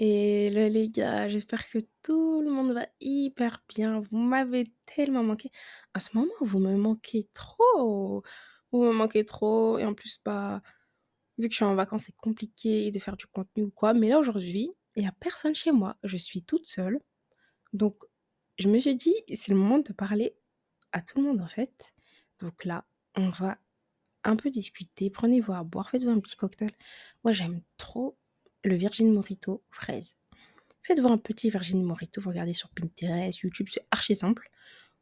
Hello les gars, j'espère que tout le monde va hyper bien. Vous m'avez tellement manqué. À ce moment, vous me manquez trop. Vous me manquez trop. Et en plus, bah, vu que je suis en vacances, c'est compliqué de faire du contenu ou quoi. Mais là, aujourd'hui, il n'y a personne chez moi. Je suis toute seule. Donc, je me suis dit, c'est le moment de parler à tout le monde, en fait. Donc là, on va un peu discuter. Prenez-vous à boire, faites-vous un petit cocktail. Moi, j'aime trop le Virgin Morito fraise. Faites-vous un petit Virgin Morito, vous regardez sur Pinterest, YouTube, c'est archi simple.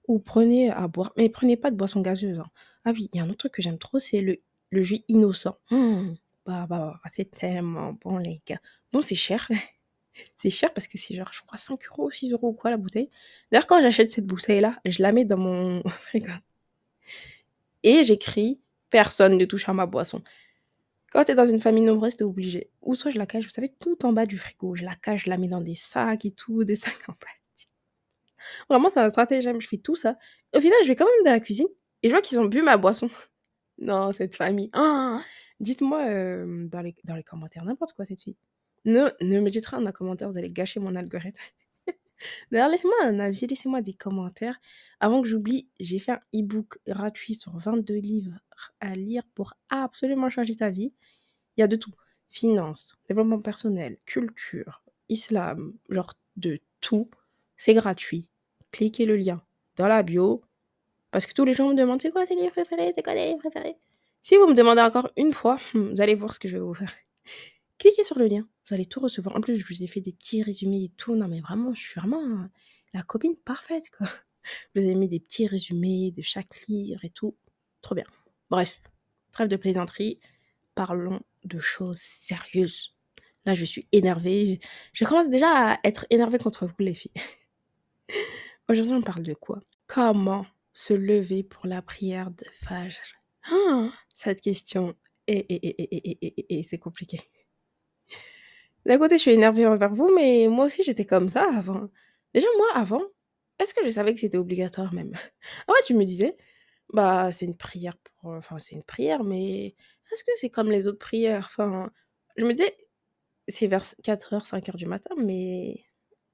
Ou prenez à boire, mais prenez pas de boisson gazeuse. hein. Ah oui, il y a un autre truc que j'aime trop, c'est le, le jus innocent. Mmh. Bah, bah, bah, c'est tellement bon, les gars. Bon, c'est cher. c'est cher parce que c'est genre, je crois, 5 euros, 6 euros ou quoi la bouteille. D'ailleurs, quand j'achète cette bouteille-là, je la mets dans mon. Et j'écris personne ne touche à ma boisson. Quand tu es dans une famille nombreuse, tu es obligé. Ou soit je la cache, vous savez, tout en bas du frigo. Je la cache, je la mets dans des sacs et tout, des sacs en plastique. Vraiment, c'est un stratagème. Je fais tout ça. Au final, je vais quand même dans la cuisine et je vois qu'ils ont bu ma boisson. Non, cette famille. Ah, Dites-moi euh, dans, les, dans les commentaires n'importe quoi, cette fille. Ne, ne me dites rien dans les commentaires, vous allez gâcher mon algorithme. D'ailleurs, laissez-moi un avis, laissez-moi des commentaires. Avant que j'oublie, j'ai fait un e-book gratuit sur 22 livres à lire pour absolument changer ta vie. Il y a de tout. Finance, développement personnel, culture, islam, genre de tout. C'est gratuit. Cliquez le lien dans la bio. Parce que tous les gens me demandent c'est quoi tes livres préférés, c'est quoi tes livres préférés? Si vous me demandez encore une fois, hmm, vous allez voir ce que je vais vous faire cliquez sur le lien. Vous allez tout recevoir. En plus, je vous ai fait des petits résumés et tout. Non, mais vraiment, je suis vraiment hein, la copine parfaite, quoi. Je vous ai mis des petits résumés de chaque livre et tout. Trop bien. Bref, trêve de plaisanterie. Parlons de choses sérieuses. Là, je suis énervée. Je, commence déjà à être énervée contre vous, les filles. Aujourd'hui, on parle de quoi? Comment se lever pour la prière de Fajr? Ah! Cette question, et, et, et, et c'est compliqué. D'un côté, je suis énervée envers vous, mais moi aussi, j'étais comme ça avant. Déjà, moi, avant, est-ce que je savais que c'était obligatoire même? En fait, tu me disais, bah, c'est une prière pour... Enfin, c'est une prière, mais est-ce que c'est comme les autres prières? Enfin, je me disais, c'est vers 4h, 5h du matin, mais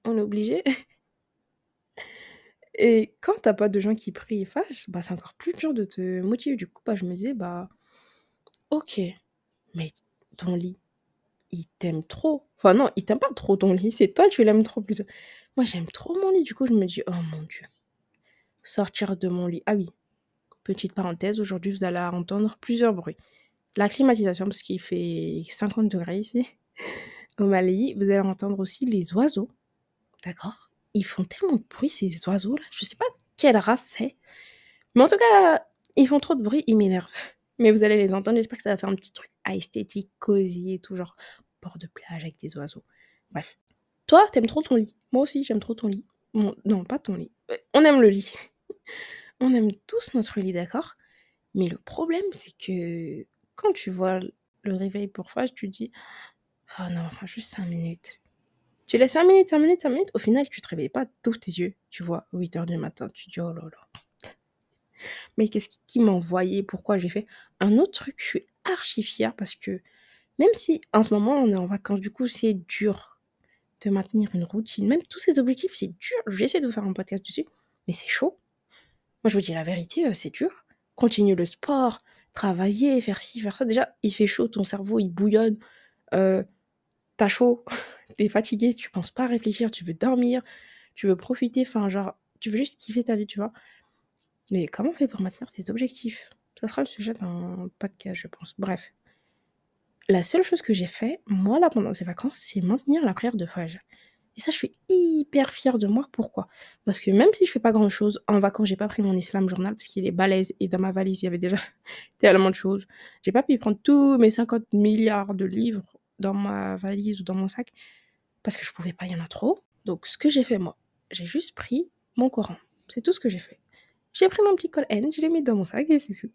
on est obligé. Et quand t'as pas de gens qui prient et fâchent, bah, c'est encore plus dur de te motiver. Du coup, bah, je me disais, bah, ok, mais ton lit, il t'aime trop. Enfin, non, il t'aime pas trop ton lit, c'est toi, tu l'aimes trop plutôt. Moi, j'aime trop mon lit, du coup, je me dis, oh mon Dieu, sortir de mon lit. Ah oui, petite parenthèse, aujourd'hui, vous allez entendre plusieurs bruits. La climatisation, parce qu'il fait 50 degrés ici, au Mali. Vous allez entendre aussi les oiseaux, d'accord? Ils font tellement de bruit, ces oiseaux-là. Je sais pas quelle race c'est. Mais en tout cas, ils font trop de bruit, ils m'énervent. Mais vous allez les entendre, j'espère que ça va faire un petit truc esthétique, cosy et tout, genre bord de plage avec des oiseaux. Bref. Toi, t'aimes trop ton lit. Moi aussi, j'aime trop ton lit. Non, pas ton lit. Euh, On aime le lit. On aime tous notre lit, d'accord? Mais le problème, c'est que quand tu vois le réveil pour phase, tu dis Oh non, juste 5 minutes. Tu laisses 5 minutes, 5 minutes, 5 minutes. Au final, tu te réveilles pas, tu ouvres tes yeux. Tu vois, 8 heures du matin, tu dis Oh là là. Mais qu'est-ce qui- m'a envoyé Pourquoi j'ai fait? Un autre truc, je suis archi fière parce que même si en ce moment on est en vacances, du coup c'est dur de maintenir une routine. Même tous ces objectifs, c'est dur. Je vais essayer de faire un podcast dessus, mais c'est chaud. Moi je vous dis la vérité, euh, c'est dur. Continuer le sport, travailler, faire ci, faire ça. Déjà, il fait chaud, ton cerveau il bouillonne. Euh, T'as chaud, t'es fatigué, tu penses pas réfléchir, tu veux dormir, tu veux profiter, enfin genre, tu veux juste kiffer ta vie, tu vois. Mais comment on fait pour maintenir ses objectifs? Ça sera le sujet d'un podcast, je pense. Bref. La seule chose que j'ai fait, moi, là, pendant ces vacances, c'est maintenir la prière de Fajr. Et ça, je suis hyper fière de moi. Pourquoi? Parce que même si je fais pas grand chose, en vacances, j'ai pas pris mon islam journal parce qu'il est balèze et dans ma valise, il y avait déjà tellement de choses. J'ai pas pu prendre tous mes 50 milliards de livres dans ma valise ou dans mon sac parce que je pouvais pas, il y en a trop. Donc, ce que j'ai fait, moi, j'ai juste pris mon Coran. C'est tout ce que j'ai fait. J'ai pris mon petit col N, je l'ai mis dans mon sac et c'est tout.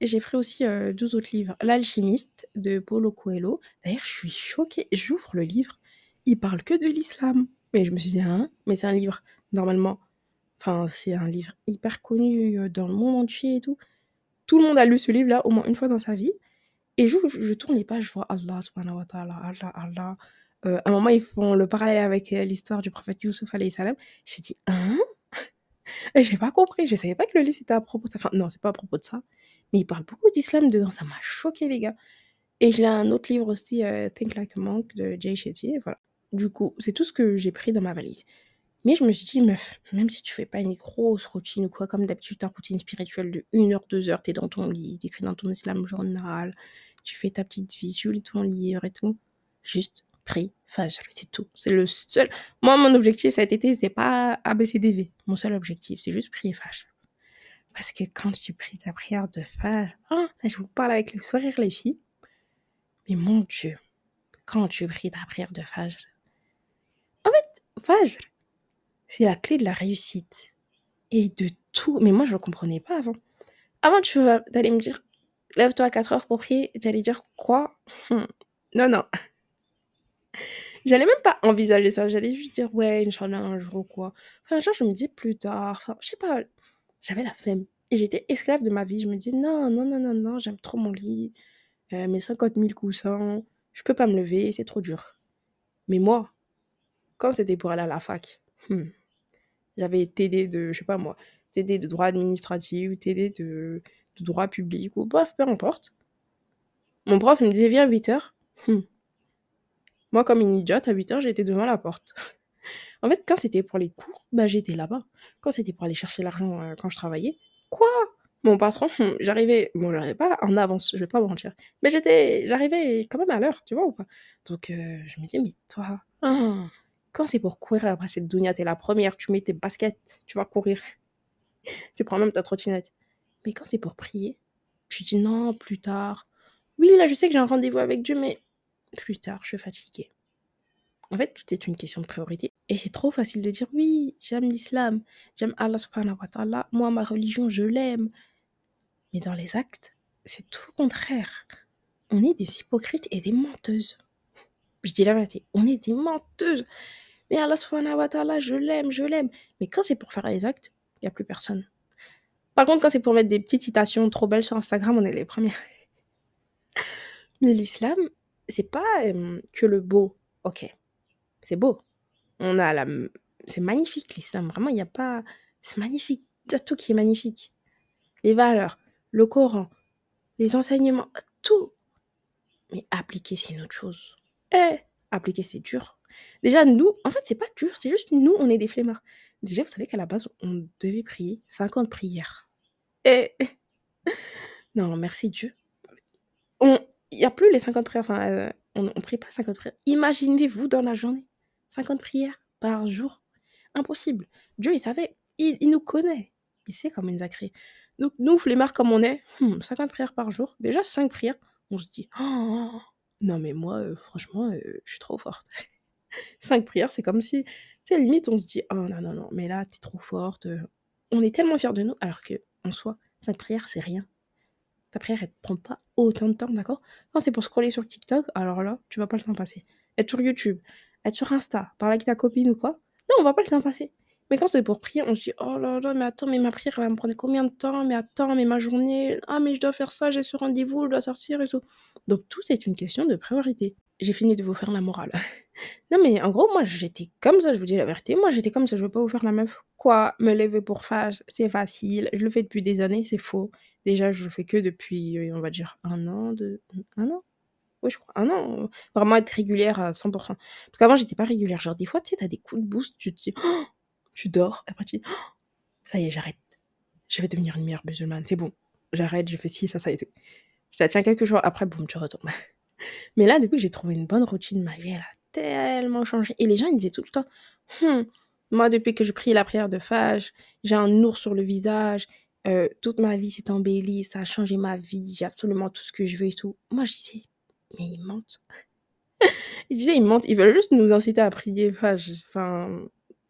J'ai pris aussi euh, 12 autres livres. L'alchimiste de Paulo Coelho. D'ailleurs, je suis choquée. J'ouvre le livre. Il parle que de l'islam. Mais je me suis dit, hein, mais c'est un livre, normalement. Enfin, c'est un livre hyper connu euh, dans le monde entier et tout. Tout le monde a lu ce livre-là au moins une fois dans sa vie. Et je, je tourne les pages, je vois Allah, subhanahu Allah, Allah, euh, à un moment, ils font le parallèle avec euh, l'histoire du prophète Youssouf, alayhi salam. J'ai dit, hein? Et j'ai pas compris. Je savais pas que le livre, c'était à propos de ça. Enfin, non, c'est pas à propos de ça. Mais il parle beaucoup d'islam dedans. Ça m'a choqué, les gars. Et j'ai un autre livre aussi, euh, Think Like a Monk de Jay Shetty. Voilà. Du coup, c'est tout ce que j'ai pris dans ma valise. Mais je me suis dit, meuf, même si tu fais pas une grosse routine ou quoi, comme d'habitude, ta routine spirituelle de 1 heure, 2 heures, t'es dans ton lit, t'écris dans ton islam journal, tu fais ta petite lis ton livre et tout. Juste prie Fajr, c'est tout. C'est le seul. Moi, mon objectif cet été, c'est pas ABCDV. Mon seul objectif, c'est juste prier Fajr. Parce que quand tu pries ta prière de Fajr, hein, je vous parle avec le sourire, les filles. Mais mon Dieu, quand tu pries ta prière de Fajr, en fait, Fajr, c'est la clé de la réussite et de tout. Mais moi, je ne comprenais pas avant. Avant, tu allais me dire, lève-toi à 4 heures pour prier, tu allais dire quoi? Hum. Non, non. J'allais même pas envisager ça. J'allais juste dire, ouais, Inch'Allah, un jour ou quoi. Enfin, genre, je me dis plus tard. Enfin, je sais pas. J'avais la flemme. Et j'étais esclave de ma vie. Je me dis, non, non, non, non, non, j'aime trop mon lit. Euh, mes 50 000 coussins. Je peux pas me lever, c'est trop dur. Mais moi, quand c'était pour aller à la fac, hmm, j'avais TD de, je sais pas moi, TD de droit administratif, TD de, de droit public, ou bref, peu importe. Mon prof me disait, viens à 8 heures. Hmm. Moi, comme une idiote, à 8 heures, j'étais devant la porte. en fait, quand c'était pour les cours, bah, j'étais là-bas. Quand c'était pour aller chercher l'argent euh, quand je travaillais, quoi? Mon patron, hmm, j'arrivais, bon, j'arrivais pas en avance, je vais pas mentir, mais j'étais, j'arrivais quand même à l'heure, tu vois ou pas? Donc, euh, je me dis, mais toi, hein, quand c'est pour courir après cette dounia, t'es la première, tu mets tes baskets, tu vas courir. tu prends même ta trottinette. Mais quand c'est pour prier, tu dis non, plus tard. Oui, là, je sais que j'ai un rendez-vous avec Dieu, mais plus tard, je suis fatiguée. En fait, tout est une question de priorité. Et c'est trop facile de dire oui, j'aime l'islam, j'aime Allah subhanahu wa ta'ala, moi, ma religion, je l'aime. Mais dans les actes, c'est tout le contraire. On est des hypocrites et des menteuses. Je dis la vérité, on est des menteuses. Mais Allah subhanahu wa ta'ala, je l'aime, je l'aime. Mais quand c'est pour faire les actes, il n'y a plus personne. Par contre, quand c'est pour mettre des petites citations trop belles sur Instagram, on est les premiers. Mais l'islam, c'est pas que le beau. Ok, c'est beau. On a la, c'est magnifique l'islam. Vraiment, il n'y a pas, c'est magnifique. Il tout qui est magnifique. Les valeurs, le Coran, les enseignements, tout. Mais appliquer, c'est une autre chose. Eh, appliquer, c'est dur. Déjà, nous, en fait, c'est pas dur, c'est juste nous, on est des flemmards. Déjà, vous savez qu'à la base, on devait prier 50 prières. Et non, merci Dieu. On, il n'y a plus les 50 prières. Enfin, euh, on ne prie pas 50 prières. Imaginez-vous dans la journée. 50 prières par jour. Impossible. Dieu, il savait. Il, nous connaît. Il sait comment il nous a créés. Donc, nous, flemmards comme on est, 50 hmm, prières par jour. Déjà, 5 prières. On se dit, oh, non, mais moi, euh, franchement, euh, je suis trop forte. 5 prières, c'est comme si, tu sais, limite, on se dit, oh non, non, non, mais là, tu es trop forte. On est tellement fiers de nous, alors que, en soi, 5 prières, c'est rien ta prière, elle te prend pas autant de temps, d'accord? Quand c'est pour scroller sur TikTok, alors là, tu vas pas le temps passer. Être sur YouTube, être sur Insta, parler avec ta copine ou quoi, non, on va pas le temps passer. Mais quand c'est pour prier, on se dit, oh là là, mais attends, mais ma prière, elle va me prendre combien de temps? Mais attends, mais ma journée, ah, mais je dois faire ça, j'ai ce rendez-vous, je dois sortir et tout. Donc, tout, c'est une question de priorité. J'ai fini de vous faire la morale. non, mais en gros, moi, j'étais comme ça, je vous dis la vérité. Moi, j'étais comme ça, je veux pas vous faire la meuf. Quoi? Me lever pour faire, c'est facile. Je le fais depuis des années, c'est faux. Déjà, je le fais que depuis, on va dire, un an, de... un an? Oui, je crois, un an. Vraiment être régulière à 100%. Parce qu'avant, j'étais pas régulière. Genre, des fois, tu sais, t'as des coups de boost, tu te dis, oh, tu dors, après tu dis, oh, ça y est, j'arrête. Je vais devenir une meilleure musulmane, c'est bon. J'arrête, je fais ci, ça, ça et tout. Ça tient quelques jours, après, boum, tu retournes. Mais là, depuis que j'ai trouvé une bonne routine, ma vie, elle a tellement changé. Et les gens, ils disaient tout le temps, hum, moi, depuis que je prie la prière de Fage, j'ai un ours sur le visage, euh, toute ma vie s'est embellie, ça a changé ma vie, j'ai absolument tout ce que je veux et tout. Moi, je disais, mais ils mentent. ils disaient, ils mentent, ils veulent juste nous inciter à prier. Enfin je, enfin,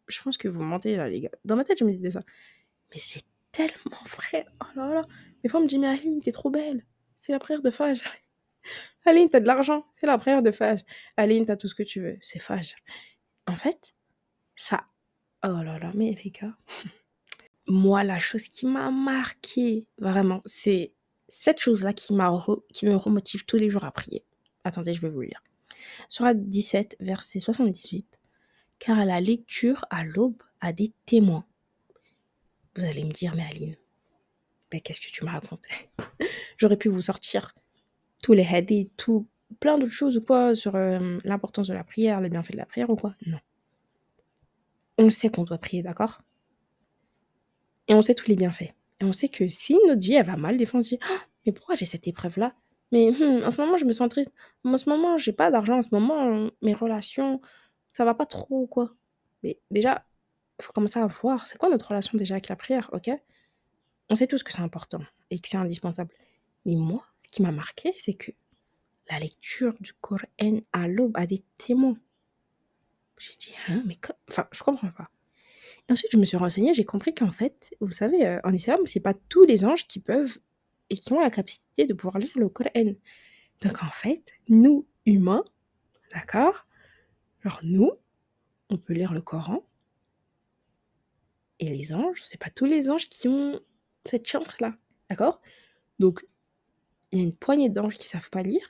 je pense que vous mentez là, les gars. Dans ma tête, je me disais ça. Mais c'est tellement vrai. Oh là là. Des fois, on me dit, mais Aline, t'es trop belle. C'est la prière de Fage. Aline, t'as de l'argent. C'est la prière de Fage. Aline, t'as tout ce que tu veux. C'est Fage. En fait, ça. Oh là là, mais les gars moi, la chose qui m'a marqué, vraiment, c'est cette chose-là qui, qui me remotive tous les jours à prier. Attendez, je vais vous lire. Surat 17, verset 78. Car la lecture à l'aube a des témoins. Vous allez me dire, mais Aline, qu'est-ce que tu me racontes J'aurais pu vous sortir tous les hadiths, tout, plein d'autres choses ou quoi sur euh, l'importance de la prière, le bienfait de la prière ou quoi? Non. On sait qu'on doit prier, d'accord? Et on sait tous les bienfaits. Et on sait que si notre vie, elle va mal, des fois on se dit «Ah, Mais pourquoi j'ai cette épreuve-là? Mais hmm, en ce moment, je me sens triste. En ce moment, j'ai pas d'argent. En ce moment, mes relations, ça va pas trop, quoi? Mais déjà, il faut commencer à voir c'est quoi notre relation déjà avec la prière, ok? On sait tous que c'est important et que c'est indispensable. Mais moi, ce qui m'a marqué, c'est que la lecture du Coran à l'aube a des témoins. J'ai dit, hein, mais enfin, je comprends pas. Ensuite, je me suis renseignée, j'ai compris qu'en fait, vous savez, euh, en islam, c'est pas tous les anges qui peuvent et qui ont la capacité de pouvoir lire le Coran. Donc en fait, nous, humains, d'accord Alors nous, on peut lire le Coran. Et les anges, c'est pas tous les anges qui ont cette chance-là, d'accord? Donc, il y a une poignée d'anges qui savent pas lire.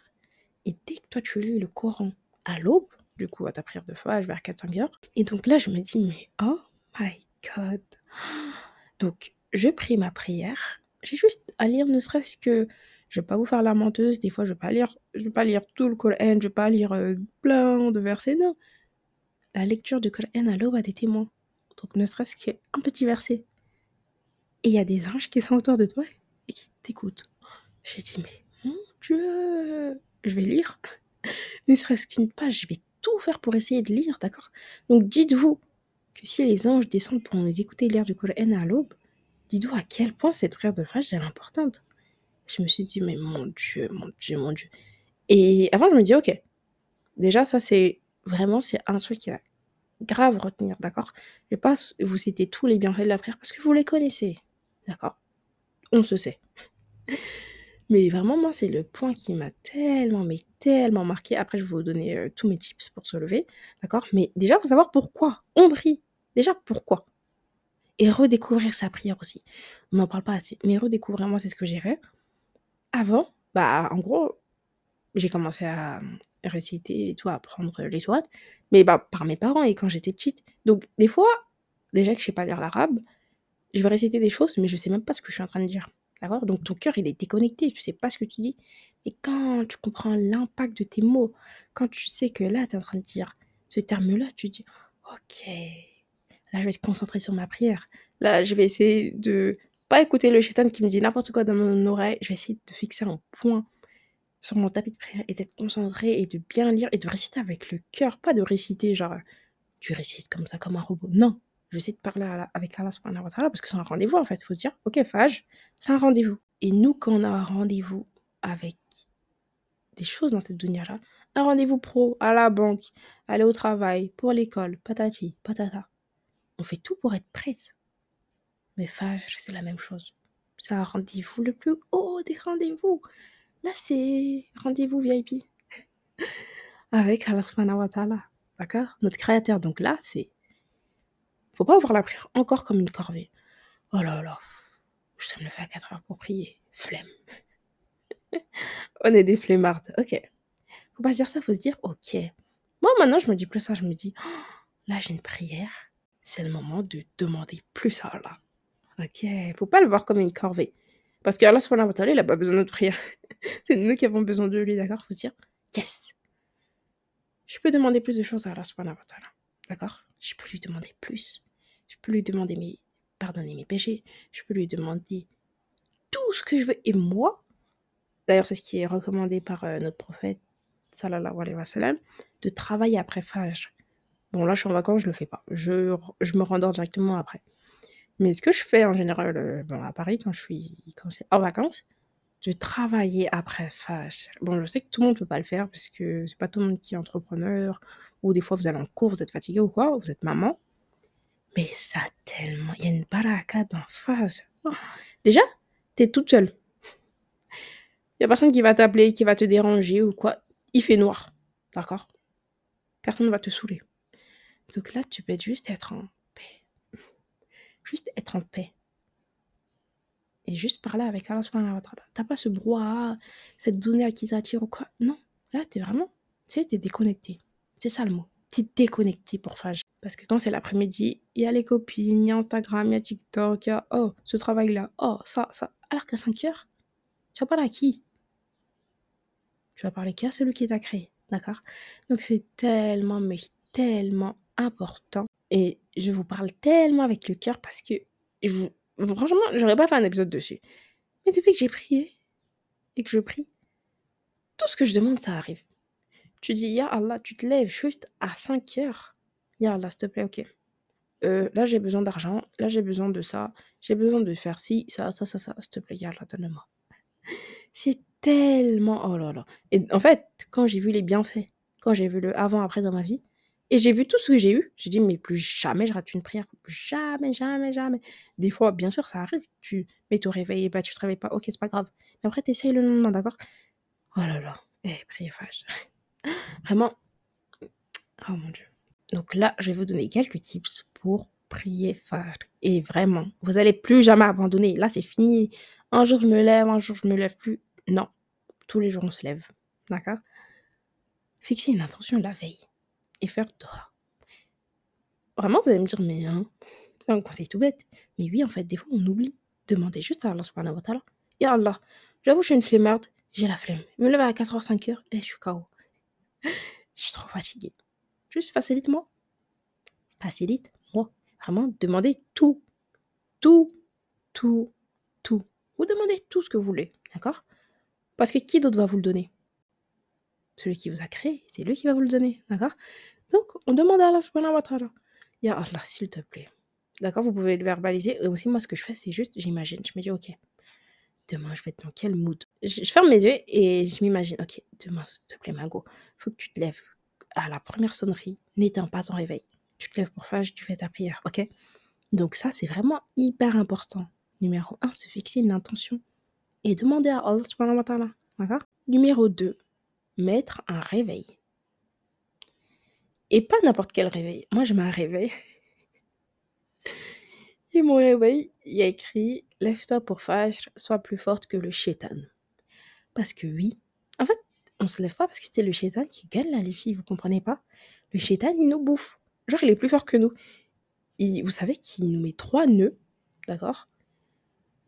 Et dès que toi, tu lis le Coran à l'aube, du coup, à ta prière de fage vers 4-5 heures, et donc là, je me dis, mais oh my God. Donc, je prie ma prière. J'ai juste à lire, ne serait-ce que, je vais pas vous faire la menteuse, des fois, je vais pas lire, je vais pas lire tout le Coran, je vais pas lire euh, plein de versets, non. La lecture du Coran à l'aube a des témoins. Donc, ne serait-ce qu'un petit verset. Et il y a des anges qui sont autour de toi et qui t'écoutent. J'ai dit, mais mon Dieu, je vais lire. ne serait-ce qu'une page, je vais tout faire pour essayer de lire, d'accord? Donc dites-vous que si les anges descendent pour nous écouter lire du Coran à l'aube, dites-vous à quel point cette prière de phase est importante. Je me suis dit, mais mon Dieu, mon Dieu, mon Dieu. Et avant, je me dis, ok, déjà, ça, c'est vraiment, c'est un truc qui a grave retenir, d'accord? Je vais pas vous citer tous les bienfaits de la prière parce que vous les connaissez, d'accord? On se sait. Mais vraiment, moi, c'est le point qui m'a tellement, mais tellement marqué. Après, je vais vous donner euh, tous mes tips pour se lever, d'accord? Mais déjà, il faut savoir pourquoi on prie. Déjà, pourquoi? Et redécouvrir sa prière aussi. On n'en parle pas assez. Mais redécouvrir, moi, c'est ce que j'ai fait. Avant, bah, en gros, j'ai commencé à réciter et tout, à apprendre les sourates, mais bah, par mes parents et quand j'étais petite. Donc, des fois, déjà que je sais pas lire l'arabe, je vais réciter des choses, mais je sais même pas ce que je suis en train de dire. D'accord? Donc ton cœur, il est déconnecté, tu sais pas ce que tu dis. Et quand tu comprends l'impact de tes mots, quand tu sais que là, tu es en train de dire ce terme-là, tu dis OK. Là, je vais te concentrer sur ma prière. Là, je vais essayer de pas écouter le chétan qui me dit n'importe quoi dans mon oreille. Je vais essayer de fixer un point sur mon tapis de prière et d'être concentré et de bien lire et de réciter avec le cœur. Pas de réciter genre tu récites comme ça, comme un robot. Non, j'essaie de parler avec Allah parce que c'est un rendez-vous en fait. Il faut se dire, ok, Fage, c'est un rendez-vous. Et nous, quand on a un rendez-vous avec des choses dans cette dunya-là, un rendez-vous pro, à la banque, aller au travail, pour l'école, patati, patata, on fait tout pour être prête. Mais Fage, c'est la même chose. C'est un rendez-vous le plus haut des rendez-vous. Là, c'est rendez-vous VIP. avec Allah subhanahu wa ta'ala. D'accord? Notre créateur. Donc là, c'est faut pas voir la prière encore comme une corvée. Oh là là, je dois me lever à 4 heures pour prier. Flemme. On est des flemmardes. Ok. Faut pas se dire ça, faut se dire, ok. Moi, maintenant, je me dis plus ça. Je me dis, oh, là, j'ai une prière. C'est le moment de demander plus à Allah. Ok. Faut pas le voir comme une corvée. Parce qu'Allah, il a pas besoin de notre prière. C'est nous qui avons besoin de lui, d'accord? Faut dire, yes. Je peux demander plus de choses à Allah, d'accord? Je peux lui demander plus. Je peux lui demander mes, pardonner mes péchés. Je peux lui demander tout ce que je veux. Et moi, d'ailleurs, c'est ce qui est recommandé par euh, notre prophète, sallallahu alayhi wa sallam, de travailler après Fajr. Bon, là, je suis en vacances, je le fais pas. Je, je me rendors directement après. Mais ce que je fais en général euh, bon, à Paris, quand je suis quand c'est en vacances, de travailler après Fajr. Bon, je sais que tout le monde peut pas le faire parce que c'est pas tout le monde qui est entrepreneur, ou des fois vous allez en cours, vous êtes fatigué ou quoi, vous êtes maman. Mais ça tellement. Il y a une baraka d'en face. Oh. Déjà, t'es toute seule. Il y a personne qui va t'appeler, qui va te déranger ou quoi. Il fait noir. D'accord? Personne ne va te saouler. Donc là, tu peux juste être en paix. Juste être en paix. Et juste parler avec Allah subhanahu wa T'as pas ce brouhaha, cette donnée qui t'attire ou quoi? Non. Là, t'es vraiment Tu sais, t'es déconnecté. C'est ça le mot. T'es déconnecté pour Fage. Parce que quand c'est l'après-midi, il y a les copines, il y a Instagram, il y a TikTok, il y a oh, ce travail-là, oh, ça, ça. Alors qu'à 5 heures, tu vas parler à qui? Tu vas parler qu'à celui qui t'a créé. D'accord? Donc c'est tellement, mais tellement important. Et je vous parle tellement avec le cœur parce que je vous... franchement, j'aurais pas fait un épisode dessus. Mais depuis que j'ai prié et que je prie, tout ce que je demande, ça arrive. Tu dis, Ya Allah, tu te lèves juste à 5 heures. Ya Allah, s'il te plaît, ok. Euh, là, j'ai besoin d'argent. Là, j'ai besoin de ça. J'ai besoin de faire ci, ça, ça, ça, ça. S'il te plaît, Ya Allah, donne-moi. C'est tellement. Oh là là. Et en fait, quand j'ai vu les bienfaits, quand j'ai vu le avant-après dans ma vie, et j'ai vu tout ce que j'ai eu, j'ai dit, mais plus jamais je rate une prière. Jamais, jamais, jamais. Des fois, bien sûr, ça arrive. Tu mets ton réveil, bah, tu te réveilles pas. Ok, c'est pas grave. Mais après, t'essayes le lendemain, d'accord? Oh là là. Eh, priez Vraiment. Oh mon Dieu. Donc là, je vais vous donner quelques tips pour prier fajr. Et vraiment, vous allez plus jamais abandonner. Là, c'est fini. Un jour, je me lève, un jour, je me lève plus. Non. Tous les jours, on se lève. D'accord? Fixer une intention la veille et faire toi. Vraiment, vous allez me dire, mais hein, c'est un conseil tout bête. Mais oui, en fait, des fois, on oublie. Demandez juste à Allah subhanahu wa ta'ala. Ya j'avoue, je suis une flemmarde, j'ai la flemme. Je me lève à 4h, 5h et je suis KO. je suis trop fatiguée. Juste facilite-moi. Facilite-moi. Vraiment, demandez tout. Tout, tout, tout. Vous demandez tout ce que vous voulez, d'accord? Parce que qui d'autre va vous le donner? Celui qui vous a créé, c'est lui qui va vous le donner, d'accord? Donc, on demande à Allah subhanahu wa ta'ala. Ya s'il te plaît. D'accord? Vous pouvez le verbaliser. Et aussi, moi, ce que je fais, c'est juste, j'imagine. Je me dis, ok, demain, je vais être dans quel mood? Je, ferme mes yeux et je m'imagine, ok, demain, s'il te plaît, Mago, faut que tu te lèves. À la première sonnerie, n'éteins pas ton réveil. Tu te lèves pour faire, tu fais ta prière, ok? Donc ça, c'est vraiment hyper important. Numéro 1, se fixer une intention et demander à Allah subhanahu wa ta'ala. D'accord? Numéro 2, mettre un réveil. Et pas n'importe quel réveil. Moi, je mets un réveil. Et mon réveil, il y a écrit Lève-toi pour Fajr, sois plus forte que le shaitan. Parce que oui, en fait, on se lève pas parce que c'était le shaitan qui gagne là, les filles, vous comprenez pas Le shaitan, il nous bouffe. Genre, il est plus fort que nous. vous savez qu'il nous met trois nœuds, d'accord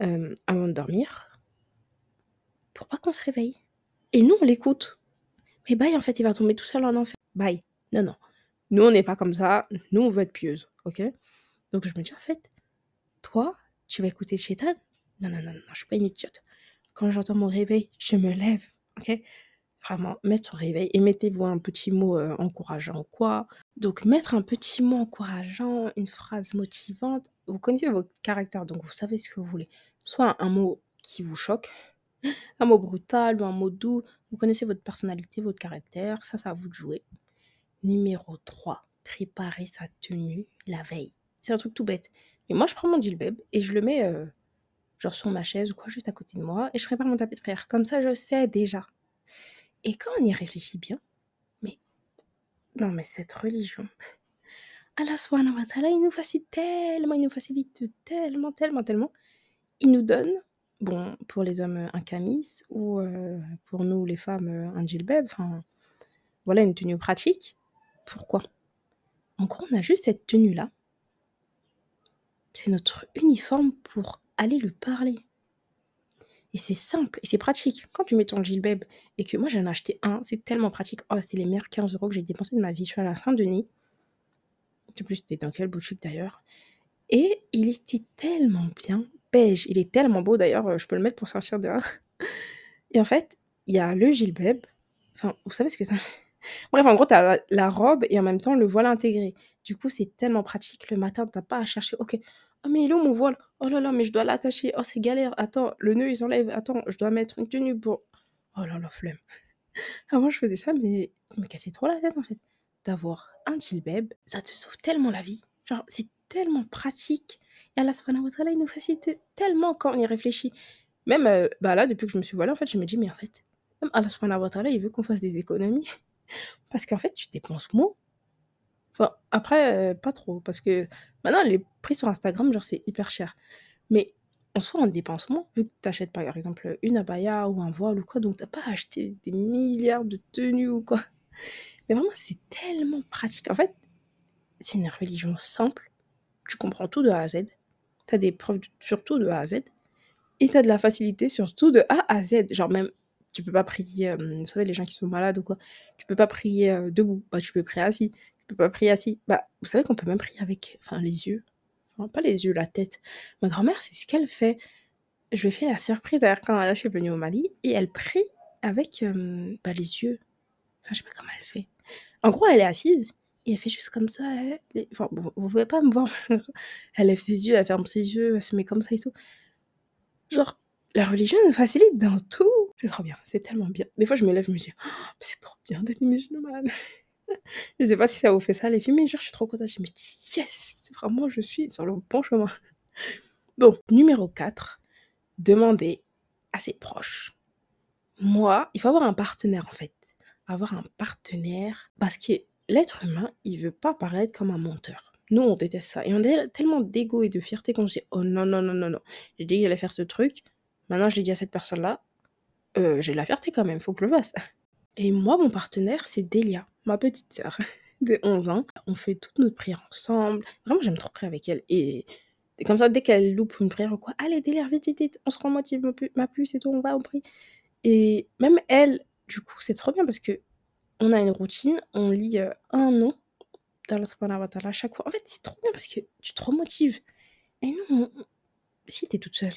euh, Avant de dormir, pour pas qu'on se réveille. Et nous, on l'écoute. Mais bye, en fait, il va tomber tout seul en enfer. Bye. Non, non. Nous, on n'est pas comme ça. Nous, on veut être pieuse. Ok? Donc, je me dis, en fait, toi, tu vas écouter shaitan Non, non, non, non, je suis pas une idiote. Quand j'entends mon réveil, je me lève. Ok? Vraiment, mettez ton réveil et mettez-vous un petit mot euh, encourageant, quoi? Donc, mettre un petit mot encourageant, une phrase motivante. Vous connaissez votre caractère, donc vous savez ce que vous voulez. Soit un mot qui vous choque, un mot brutal ou un mot doux. Vous connaissez votre personnalité, votre caractère. Ça, ça à vous de jouer. Numéro 3. Préparer sa tenue la veille. C'est un truc tout bête. Mais moi, je prends mon djellab et je le mets euh, genre sur ma chaise ou quoi, juste à côté de moi. Et je prépare mon tapis de prière. Comme ça, je sais déjà. Et quand on y réfléchit bien, mais non, mais cette religion, Allah subhanahu wa il nous facilite tellement, il nous facilite tellement, tellement, tellement. Il nous donne, bon, pour les hommes, un camis ou euh, pour nous, les femmes, un djellab. Enfin, voilà, une tenue pratique. Pourquoi? En gros, on a juste cette tenue-là. C'est notre uniforme pour aller lui parler. Et c'est simple et c'est pratique. Quand tu mets ton gilbeb et que moi j'en ai acheté un, c'est tellement pratique. Oh, c'était les meilleurs 15 euros que j'ai dépensé de ma vie. Je suis à la Saint-Denis. En plus, c'était dans quelle boutique d'ailleurs. Et il était tellement bien. Il est tellement beau d'ailleurs. Euh, je peux le mettre pour sortir dehors. Et en fait, il y a le gilbeb. Enfin, vous savez ce que ça Bref, en gros, tu as la, robe et en même temps le voile intégré. Du coup, c'est tellement pratique. Le matin, tu pas à chercher, ok, oh mais il est où mon voile? Oh là là, mais je dois l'attacher. Oh, c'est galère. Attends, le nœud, il s'enlève. Attends, je dois mettre une tenue pour... Oh là là, flemme. Avant, je faisais ça, mais ça me cassait trop la tête, en fait. D'avoir un djellab, ça te sauve tellement la vie. Genre, c'est tellement pratique. Et Allah subhanahu wa ta'ala, il nous facilite tellement quand on y réfléchit. Même, euh, bah là, depuis que je me suis voilée, en fait, je me dis, mais en fait, même Allah subhanahu wa ta'ala, il veut qu'on fasse des économies. Parce qu'en fait, tu dépenses moins. Enfin, après, euh, pas trop. Parce que maintenant, les prix sur Instagram, genre, c'est hyper cher. Mais en soi, on dépense moins. Vu que tu achètes par exemple une abaya ou un voile ou quoi. Donc, t'as pas acheté des milliards de tenues ou quoi. Mais vraiment, c'est tellement pratique. En fait, c'est une religion simple. Tu comprends tout de A à Z. Tu as des preuves sur tout de A à Z. Et tu as de la facilité sur tout de A à Z. Genre même, tu peux pas prier, euh, vous savez, les gens qui sont malades ou quoi, tu peux pas prier euh, debout. Bah, tu peux prier assis. Tu peux pas prier assis. Bah, vous savez qu'on peut même prier avec enfin, les yeux. Pas les yeux, la tête. Ma grand-mère, c'est ce qu'elle fait. Je lui ai fait la surprise d'ailleurs quand je suis venue au Mali. Et elle prie avec euh, bah, les yeux. Enfin, je sais pas comment elle fait. En gros, elle est assise et elle fait juste comme ça. Elle, les- enfin, vous pouvez pas me voir. elle lève ses yeux, elle ferme ses yeux, elle se met comme ça et tout. Genre, la religion nous facilite dans tout. C'est trop bien, c'est tellement bien. Des fois, je me lève je me dis, oh, c'est trop bien d'être musulmane. je sais pas si ça vous fait ça, les filles, mais genre, je suis trop contente. Je me dis, yes, vraiment, je suis sur le bon chemin. Bon, numéro 4, demander à ses proches. Moi, il faut avoir un partenaire en fait. Avoir un partenaire parce que l'être humain, il veut pas paraître comme un menteur. Nous, on déteste ça. Et on a tellement d'ego et de fierté qu'on se dit Oh non, non, non, non, non. J'ai dit que j'allais faire ce truc. Maintenant, je l'ai dit à cette personne-là. Euh, j'ai de la fierté quand même, faut que je le fasse. Et moi, mon partenaire, c'est Delia, ma petite sœur de 11 ans. On fait toute notre prière ensemble. Vraiment, j'aime trop prier avec elle. Et, comme ça, dès qu'elle loupe une prière ou quoi, allez, Delia, vite, vite, vite, on se rend motive ma, pu- ma puce et tout, on va, on prie. Et même elle, du coup, c'est trop bien parce que on a une routine, on lit euh, un nom d'Allah subhanahu wa ta'ala chaque fois. En fait, c'est trop bien parce que tu te remotives. Et nous, on- on- si t'es toute seule,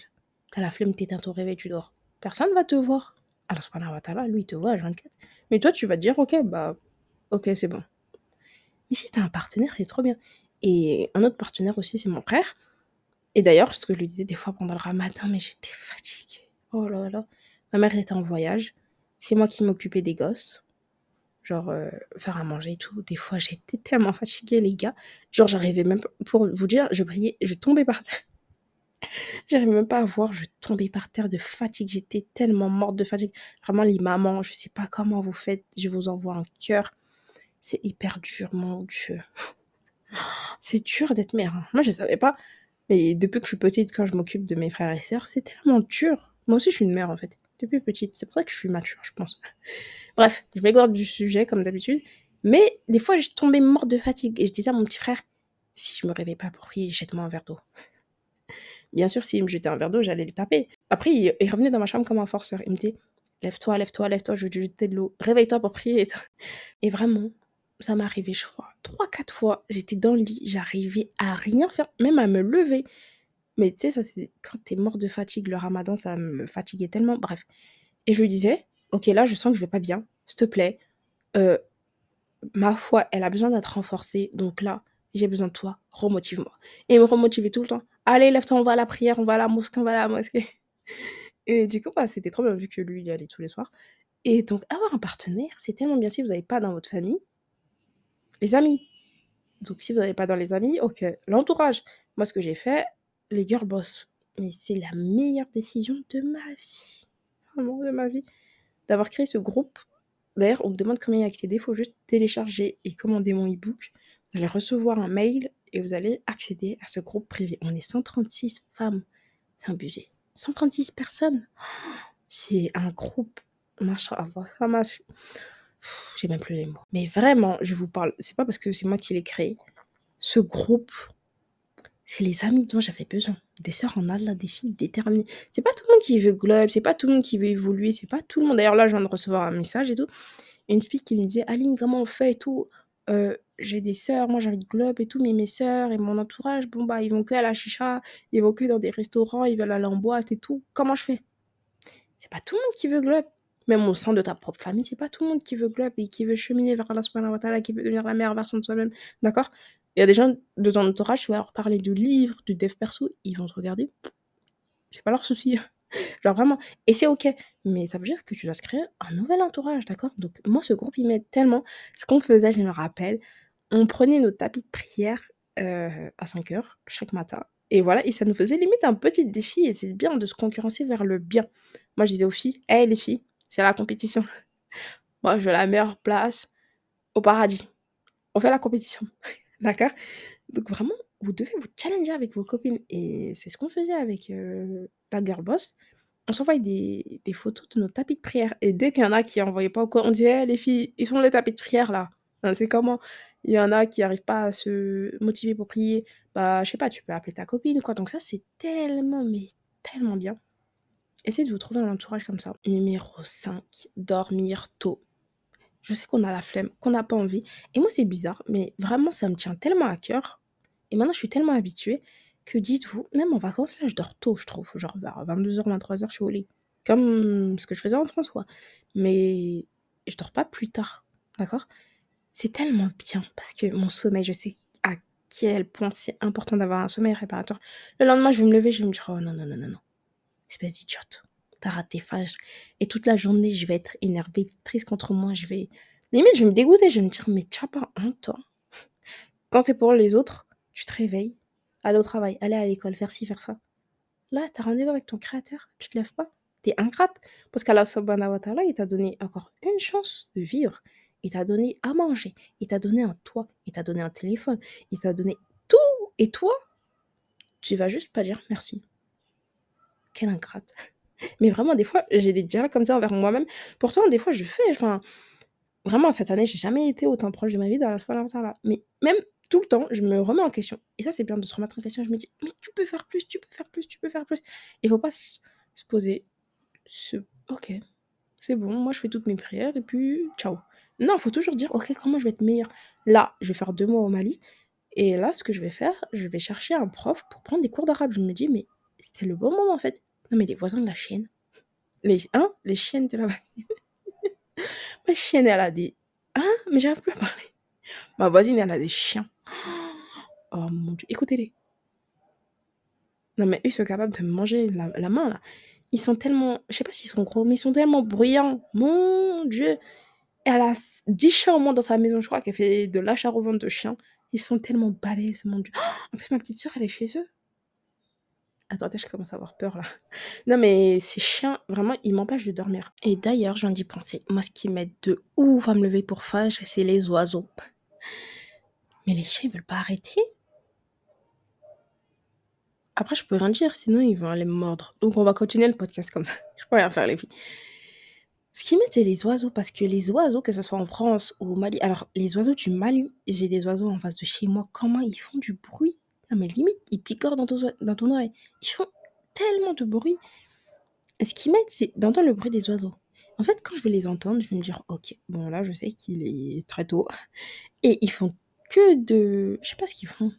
t'as la flemme, t'éteins ton réveil, tu dors, personne va te voir. Allah subhanahu wa lui, il te voit à 24. Mais toi, tu vas te dire, ok, bah, ok, c'est bon. Mais si t'as un partenaire, c'est trop bien. Et un autre partenaire aussi, c'est mon frère. Et d'ailleurs, ce que je lui disais des fois pendant le ramadan, mais j'étais fatiguée. Oh là là. Ma mère était en voyage. C'est moi qui m'occupais des gosses. Genre, euh, faire à manger et tout. Des fois, j'étais tellement fatiguée, les gars. Genre, j'arrivais même. Pour vous dire, je priais, je tombais par terre. J'arrivais même pas à voir, je tombais par terre de fatigue. J'étais tellement morte de fatigue. Vraiment, les mamans, je sais pas comment vous faites. Je vous envoie un cœur. C'est hyper dur, mon Dieu. C'est dur d'être mère. hein. Moi, je savais pas. Mais depuis que je suis petite, quand je m'occupe de mes frères et sœurs, c'est tellement dur. Moi aussi, je suis une mère, en fait. Depuis petite. C'est pour ça que je suis mature, je pense. Bref, je m'égare du sujet, comme d'habitude. Mais des fois, je tombais morte de fatigue. Et je disais à mon petit frère, si je me réveille pas pour prier, jette-moi un verre d'eau. Bien sûr, s'il me jetait un verre d'eau, j'allais le taper. Après, il, revenait dans ma chambre comme un forceur. Il me dit, lève-toi, lève-toi, lève-toi, je vais te jeter de l'eau. Réveille-toi pour prier. Et vraiment, ça m'est arrivé, je crois, trois, quatre fois. J'étais dans le lit, j'arrivais à rien faire, même à me lever. Mais tu sais, ça, c'est quand t'es mort de fatigue, le ramadan, ça me fatiguait tellement. Bref. Et je lui disais, ok, là, je sens que je vais pas bien. S'il te plaît, euh, ma foi, elle a besoin d'être renforcée. Donc là, j'ai besoin de toi. Remotive-moi. Et me remotivait tout le temps. Allez, lève-toi, on va à la prière, on va à la mosquée, on va à la mosquée. Et du coup, bah, c'était trop bien vu que lui, il y allait tous les soirs. Et donc, avoir un partenaire, c'est tellement bien si vous n'avez pas dans votre famille. Les amis. Donc, si vous n'avez pas dans les amis, ok. L'entourage. Moi, ce que j'ai fait, les girl boss. Mais c'est la meilleure décision de ma vie. Vraiment, de ma vie. D'avoir créé ce groupe. D'ailleurs, on me demande comment y accéder. Il faut juste télécharger et commander mon e-book. Vous allez recevoir un mail et vous allez accéder à ce groupe privé. On est 136 femmes. C'est abusé. 136 personnes. C'est un groupe. Machallah, ça m'a- Pff, J'ai même plus les mots. Mais vraiment, je vous parle. C'est pas parce que c'est moi qui l'ai créé. Ce groupe, c'est les amis dont j'avais besoin. Des sœurs en Allah, des filles déterminées. C'est pas tout le monde qui veut globe, c'est pas tout le monde qui veut évoluer, c'est pas tout le monde. D'ailleurs, là, je viens de recevoir un message et tout. Une fille qui me disait Aline, comment on fait et tout? Euh, J'ai des sœurs, moi j'ai envie globe et tout, mais mes sœurs et mon entourage, bon bah, ils vont que à la chicha, ils vont que dans des restaurants, ils veulent aller en boîte et tout. Comment je fais? C'est pas tout le monde qui veut globe. Même au sein de ta propre famille, c'est pas tout le monde qui veut globe et qui veut cheminer vers Allah subhanahu wa qui veut devenir la meilleure version de soi-même. D'accord? Il y a des gens de ton entourage, tu vas leur parler de livres, de dev perso, ils vont te regarder. C'est pas leur souci. Genre vraiment. Et c'est ok. Mais ça veut dire que tu dois te créer un nouvel entourage, d'accord? Donc moi, ce groupe, il m'aide tellement. Ce qu'on faisait, je me rappelle, on prenait nos tapis de prière euh, à 5 heures chaque matin. Et voilà, et ça nous faisait limite un petit défi. Et c'est bien de se concurrencer vers le bien. Moi, je disais aux filles, hé les filles, c'est la compétition. Moi, je veux la meilleure place au paradis. On fait la compétition. D'accord Donc vraiment, vous devez vous challenger avec vos copines. Et c'est ce qu'on faisait avec euh, la girl boss. on s'envoie des, photos de nos tapis de prière. Et dès qu'il y en a qui n'envoyaient pas quoi, on disait, «Eh, les filles, ils sont les tapis de prière là? C'est comment Il y en a qui n'arrivent pas à se motiver pour prier. Bah, je sais pas, tu peux appeler ta copine quoi. Donc ça, c'est tellement, mais tellement bien. Essayez de vous trouver un entourage comme ça. Numéro 5, dormir tôt. Je sais qu'on a la flemme, qu'on n'a pas envie. Et moi, c'est bizarre, mais vraiment, ça me tient tellement à cœur. Et maintenant, je suis tellement habituée que dites-vous, même en vacances, là, je dors tôt, je trouve. Genre vers 22h, 23h, je suis au lit. Comme ce que je faisais en France, Mais je dors pas plus tard, d'accord? C'est tellement bien parce que mon sommeil, je sais à quel point c'est important d'avoir un sommeil réparateur. Le lendemain, je vais me lever, je vais me dire, oh non, non, non, non, non. Espèce d'idiote. T'as raté phage. Et toute la journée, je vais être énervée, triste contre moi. Je vais. Limite, je vais me dégoûter. Je vais me dire, mais tu pas honte, toi. Quand c'est pour les autres, tu te réveilles, aller au travail, aller à l'école, faire ci, faire ça. Là, tu as rendez-vous avec ton créateur, tu te lèves pas. Tu es ingrate. Parce qu'Allah subhanahu wa ta'ala, il t'a donné encore une chance de vivre. Il t'a donné à manger. Il t'a donné un toit. Il t'a donné un téléphone. Il t'a donné tout. Et toi, tu vas juste pas dire merci. Quelle ingrate. Mais vraiment, des fois, j'ai des dialogues comme ça envers moi-même. Pourtant, des fois, je fais. Enfin, vraiment, cette année, j'ai jamais été autant proche de ma vie dans la là. Mais même tout le temps, je me remets en question. Et ça, c'est bien de se remettre en question. Je me dis, mais tu peux faire plus, tu peux faire plus, tu peux faire plus. Il faut pas se poser. Ok, c'est bon, moi, je fais toutes mes prières et puis ciao. Non, faut toujours dire, ok, comment je vais être meilleur Là, je vais faire deux mois au Mali. Et là, ce que je vais faire, je vais chercher un prof pour prendre des cours d'arabe. Je me dis, mais c'était le bon moment en fait. Non, mais les voisins de la chienne. Les, hein Les chiennes de la Ma chienne, elle a des. Hein Mais j'arrive plus à parler. Ma voisine, elle a des chiens. Oh mon dieu, écoutez-les. Non, mais eux, ils sont capables de manger la, main, là. Ils sont tellement. Je sais pas s'ils sont gros, mais ils sont tellement bruyants. Mon dieu. Elle a 10 chiens au moins dans sa maison, je crois qu'elle fait de l'achat-revente de chiens. Ils sont tellement balèzes, mon dieu. en plus, ma petite soeur, elle est chez eux. Attendez, je commence à avoir peur là. Non, mais ces chiens, vraiment, ils m'empêchent de dormir. Et d'ailleurs, j'en dis penser. Moi, ce qui m'aide de ouf à me lever pour fâche, c'est les oiseaux. Mais les chiens, ils veulent pas arrêter. Après, je peux rien dire, sinon ils vont aller me mordre. Donc, on va continuer le podcast comme ça. Je peux rien faire, les filles. Ce qui m'aide, c'est les oiseaux, parce que les oiseaux, que ce soit en France ou au Mali, alors les oiseaux du Mali, j'ai des oiseaux en face de chez moi, comment ils font du bruit? Non, mais limite, ils picorent dans ton, dans ton oreille. Ils font tellement de bruit. Ce qui m'aide, c'est d'entendre le bruit des oiseaux. En fait, quand je vais les entendre, je vais me dire, ok, bon là, je sais qu'il est très tôt. Et ils font que de... Je sais pas ce qu'ils font.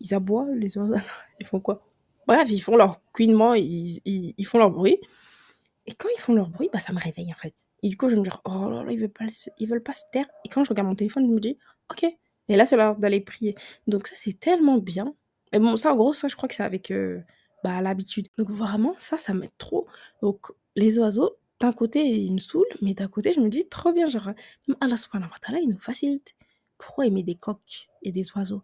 Ils aboient, les oiseaux. ils font quoi? Bref, ils font leur couinement, ils, ils, font leur bruit. Et quand ils font leur bruit, bah, ça me réveille, en fait. Et du coup, je vais me dire, oh là là, ils veulent pas, ils veulent pas se taire. Et quand je regarde mon téléphone, je me dis, ok. Et là, c'est l'heure d'aller prier. Donc ça, c'est tellement bien. Mais bon, ça, en gros, ça, je crois que c'est avec euh, bah, l'habitude. Donc, vraiment, ça, ça m'aide trop. Donc, les oiseaux, d'un côté, ils me saoulent, mais d'un côté, je me dis trop bien. Genre, même Allah subhanahu wa ta'ala, il nous facilite. Pourquoi il met des coques et des oiseaux?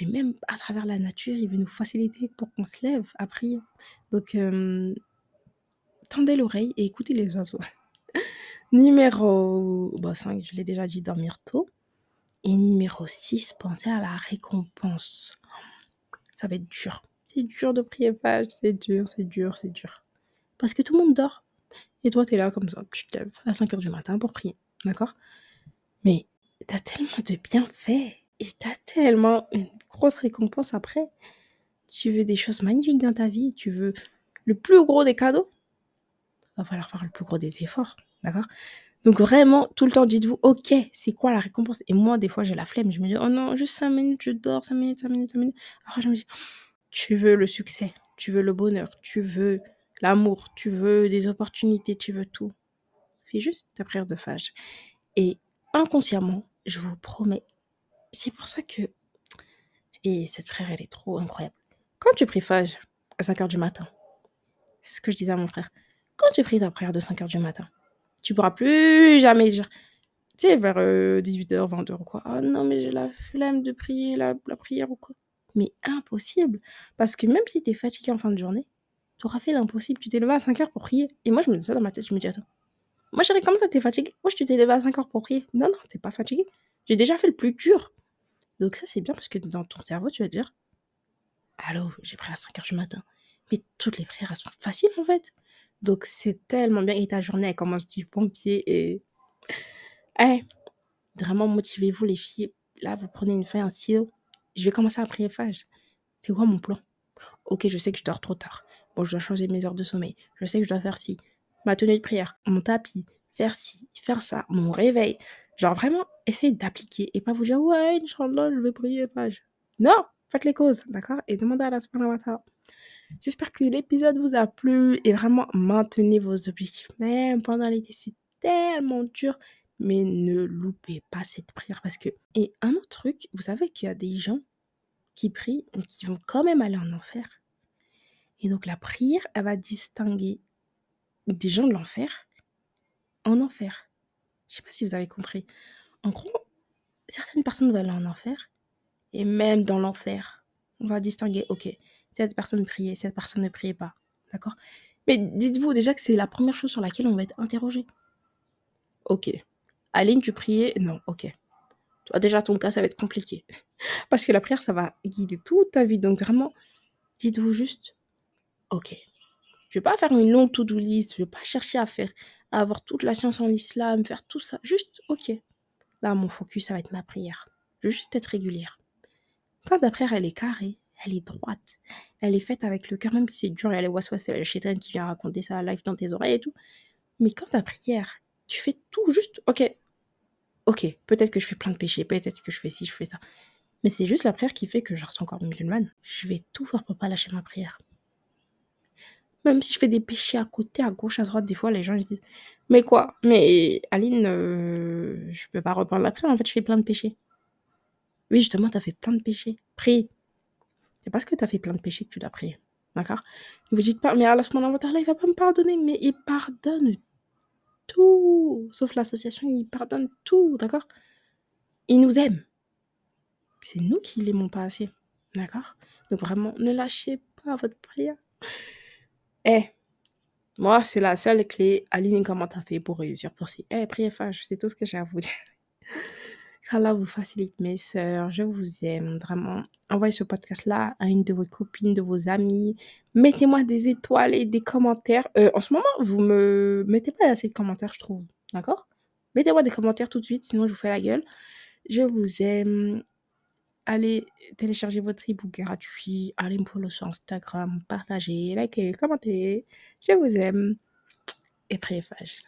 Mais même à travers la nature, il veut nous faciliter pour qu'on se lève à prier. Donc, euh, tendez l'oreille et écoutez les oiseaux. numéro bah, 5, je l'ai déjà dit, dormir tôt. Et numéro 6, pensez à la récompense ça va être dur. C'est dur de prier page, c'est dur, c'est dur, c'est dur. Parce que tout le monde dort. Et toi, tu es là comme ça, tu te lèves à 5h du matin pour prier. D'accord? Mais tu as tellement de bienfaits et tu as tellement une grosse récompense après. Tu veux des choses magnifiques dans ta vie, tu veux le plus gros des cadeaux? Va falloir faire le plus gros des efforts. D'accord? Donc vraiment, tout le temps, dites-vous, ok, c'est quoi la récompense? Et moi, des fois, j'ai la flemme. Je me dis, oh non, juste 5 minutes, je dors, 5 minutes, 5 minutes, 5 minutes. Après, je me dis, tu veux le succès, tu veux le bonheur, tu veux l'amour, tu veux des opportunités, tu veux tout. Fais juste ta prière de phage. Et inconsciemment, je vous promets, c'est pour ça que... Et cette prière, elle est trop incroyable. Quand tu pries phage à 5 h du matin, c'est ce que je disais à mon frère, quand tu pries ta prière de 5 h du matin, tu pourras plus jamais dire, tu sais, vers 18h, euh, 20h ou quoi. Ah non, mais j'ai la flemme de prier la, prière ou quoi. Mais impossible. Parce que même si tu es fatigué en fin de journée, tu auras fait l'impossible. Tu t'es levé à 5h pour prier. Et moi, je me dis ça dans ma tête. Je me dis, attends, moi, chérie, comment ça, t'es fatigué? Moi, je t'ai levé à 5h pour prier. Non, non, t'es pas fatigué. J'ai déjà fait le plus dur. Donc, ça, c'est bien parce que dans ton cerveau, tu vas dire, allô, j'ai prié à 5h du matin. Mais toutes les prières, elles sont faciles en fait. Donc, c'est tellement bien et ta journée, elle commence du bon pied et eh, vraiment motivez-vous les filles. Là, vous prenez une feuille, un stylo. Je vais commencer à prier phage. C'est quoi mon plan? OK, je sais que je dors trop tard. Bon, je dois changer mes heures de sommeil. Je sais que je dois faire ci. Ma tenue de prière, mon tapis, faire ci, faire ça, mon réveil. Genre vraiment, essayez d'appliquer et pas vous dire ouais, Inch'Allah, je vais prier phage. Non, faites les causes, d'accord? Et demandez à la subhanahu. J'espère que l'épisode vous a plu et vraiment maintenez vos objectifs. Même pendant l'été, c'est tellement dur. Mais ne loupez pas cette prière parce que... Et un autre truc, vous savez qu'il y a des gens qui prient mais qui vont quand même aller en enfer. Et donc la prière, elle va distinguer des gens de l'enfer en enfer. Je sais pas si vous avez compris. En gros, certaines personnes vont aller en enfer et même dans l'enfer, on va distinguer, ok, cette personne priait, cette personne ne priait pas. D'accord? Mais dites-vous déjà que c'est la première chose sur laquelle on va être interrogé. Ok. Aline, tu priais? Non, ok. Toi, déjà, ton cas, ça va être compliqué. Parce que la prière, ça va guider toute ta vie. Donc, vraiment, dites-vous juste, ok. Je vais pas faire une longue to-do list. Je vais pas chercher à faire, à avoir toute la science en islam, faire tout ça. Juste, ok. Là, mon focus, ça va être ma prière. Je veux juste être régulière. Quand ta prière, elle est carrée, elle est droite, elle est faite avec le cœur, même si c'est dur, et elle est waswas, c'est le chétan qui vient raconter ça live dans tes oreilles et tout. Mais quand ta prière, tu fais tout juste, ok, ok, peut-être que je fais plein de péchés, peut-être que je fais ci, je fais ça. Mais c'est juste la prière qui fait que je reste encore musulmane. Je vais tout faire pour pas lâcher ma prière. Même si je fais des péchés à côté, à gauche, à droite, des fois, les gens ils se disent Mais quoi? Mais Aline, euh, je peux pas reprendre la prière, en fait, je fais plein de péchés. Oui, justement, tu as fait plein de péchés. Prie. C'est parce que tu as fait plein de péchés que tu dois prier. D'accord? Ne vous dites pas, mais Allah il va pas me pardonner. Mais il pardonne tout. Sauf l'association, il pardonne tout. D'accord? Il nous aime. C'est nous qui l'aimons pas assez. D'accord? Donc vraiment, ne lâchez pas votre prière. Eh, moi, c'est la seule clé. Aline, comment t'as fait pour réussir pour si Eh, priez fâche, c'est tout ce que j'ai à vous dire. Allah vous facilite, mes sœurs. Je vous aime vraiment. Envoyez ce podcast-là à une de vos copines, de vos amis. Mettez-moi des étoiles et des commentaires. Euh, en ce moment, vous me mettez pas assez de commentaires, je trouve. D'accord? Mettez-moi des commentaires tout de suite, sinon je vous fais la gueule. Je vous aime. Allez télécharger votre ebook gratuit. Allez me follow sur Instagram. Partagez, likez, commentez. Je vous aime. Et préfage.